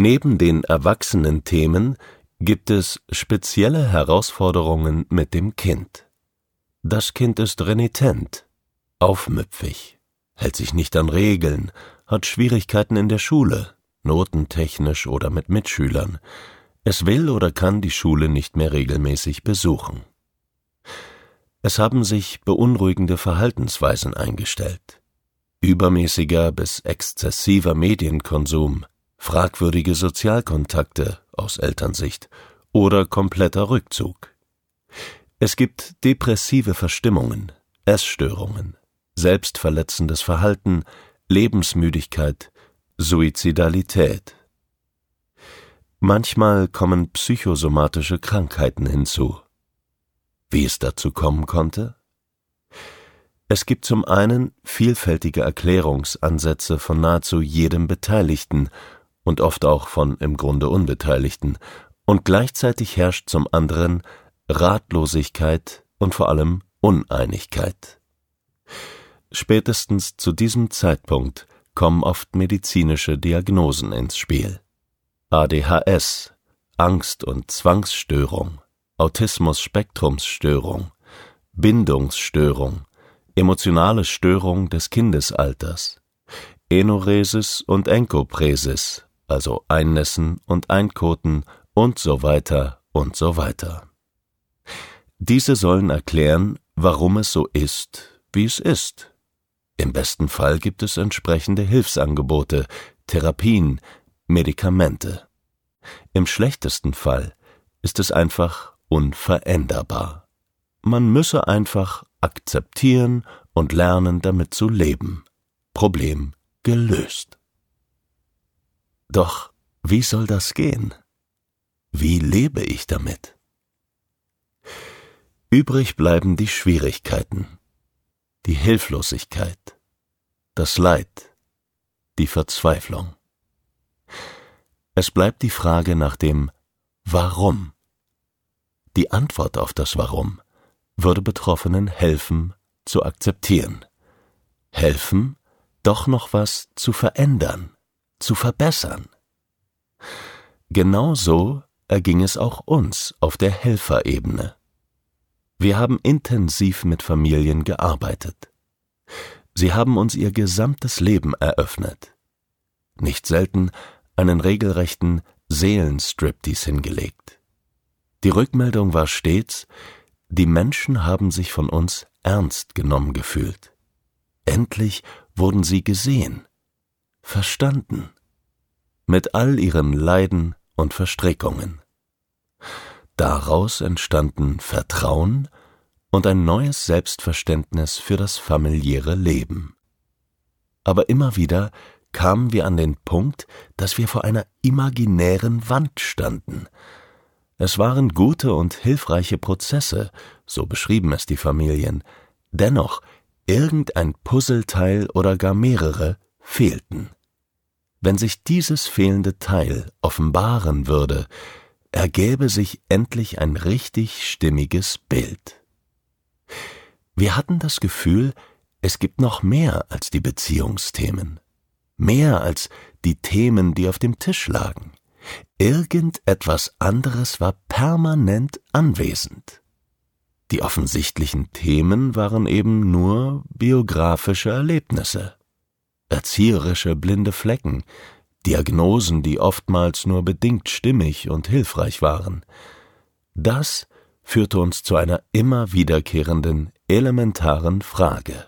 Neben den erwachsenen Themen gibt es spezielle Herausforderungen mit dem Kind. Das Kind ist renitent, aufmüpfig, hält sich nicht an Regeln, hat Schwierigkeiten in der Schule, notentechnisch oder mit Mitschülern. Es will oder kann die Schule nicht mehr regelmäßig besuchen. Es haben sich beunruhigende Verhaltensweisen eingestellt. Übermäßiger bis exzessiver Medienkonsum, fragwürdige Sozialkontakte aus Elternsicht oder kompletter Rückzug. Es gibt depressive Verstimmungen, Essstörungen, selbstverletzendes Verhalten, Lebensmüdigkeit, Suizidalität. Manchmal kommen psychosomatische Krankheiten hinzu. Wie es dazu kommen konnte? Es gibt zum einen vielfältige Erklärungsansätze von nahezu jedem Beteiligten und oft auch von im Grunde Unbeteiligten, und gleichzeitig herrscht zum anderen Ratlosigkeit und vor allem Uneinigkeit. Spätestens zu diesem Zeitpunkt kommen oft medizinische Diagnosen ins Spiel. ADHS, Angst- und Zwangsstörung, Autismus-Spektrumsstörung, Bindungsstörung, emotionale Störung des Kindesalters, Enoresis und Enkopresis, also Einnässen und Einkoten und so weiter und so weiter. Diese sollen erklären, warum es so ist, wie es ist. Im besten Fall gibt es entsprechende Hilfsangebote, Therapien, Medikamente. Im schlechtesten Fall ist es einfach unveränderbar. Man müsse einfach akzeptieren und lernen, damit zu leben. Problem gelöst. Doch wie soll das gehen? Wie lebe ich damit? Übrig bleiben die Schwierigkeiten, die Hilflosigkeit, das Leid, die Verzweiflung. Es bleibt die Frage nach dem Warum. Die Antwort auf das Warum würde Betroffenen helfen zu akzeptieren, helfen, doch noch was zu verändern, zu verbessern. Genauso erging es auch uns auf der Helferebene. Wir haben intensiv mit Familien gearbeitet. Sie haben uns ihr gesamtes Leben eröffnet. Nicht selten einen regelrechten Seelenstriptease hingelegt. Die Rückmeldung war stets, die Menschen haben sich von uns ernst genommen gefühlt. Endlich wurden sie gesehen, verstanden, mit all ihren Leiden und Verstrickungen. Daraus entstanden Vertrauen und ein neues Selbstverständnis für das familiäre Leben. Aber immer wieder kamen wir an den Punkt, dass wir vor einer imaginären Wand standen, es waren gute und hilfreiche Prozesse, so beschrieben es die Familien, dennoch irgendein Puzzleteil oder gar mehrere fehlten. Wenn sich dieses fehlende Teil offenbaren würde, ergäbe sich endlich ein richtig stimmiges Bild. Wir hatten das Gefühl, es gibt noch mehr als die Beziehungsthemen, mehr als die Themen, die auf dem Tisch lagen. Irgendetwas anderes war permanent anwesend. Die offensichtlichen Themen waren eben nur biografische Erlebnisse, erzieherische blinde Flecken, Diagnosen, die oftmals nur bedingt stimmig und hilfreich waren. Das führte uns zu einer immer wiederkehrenden, elementaren Frage.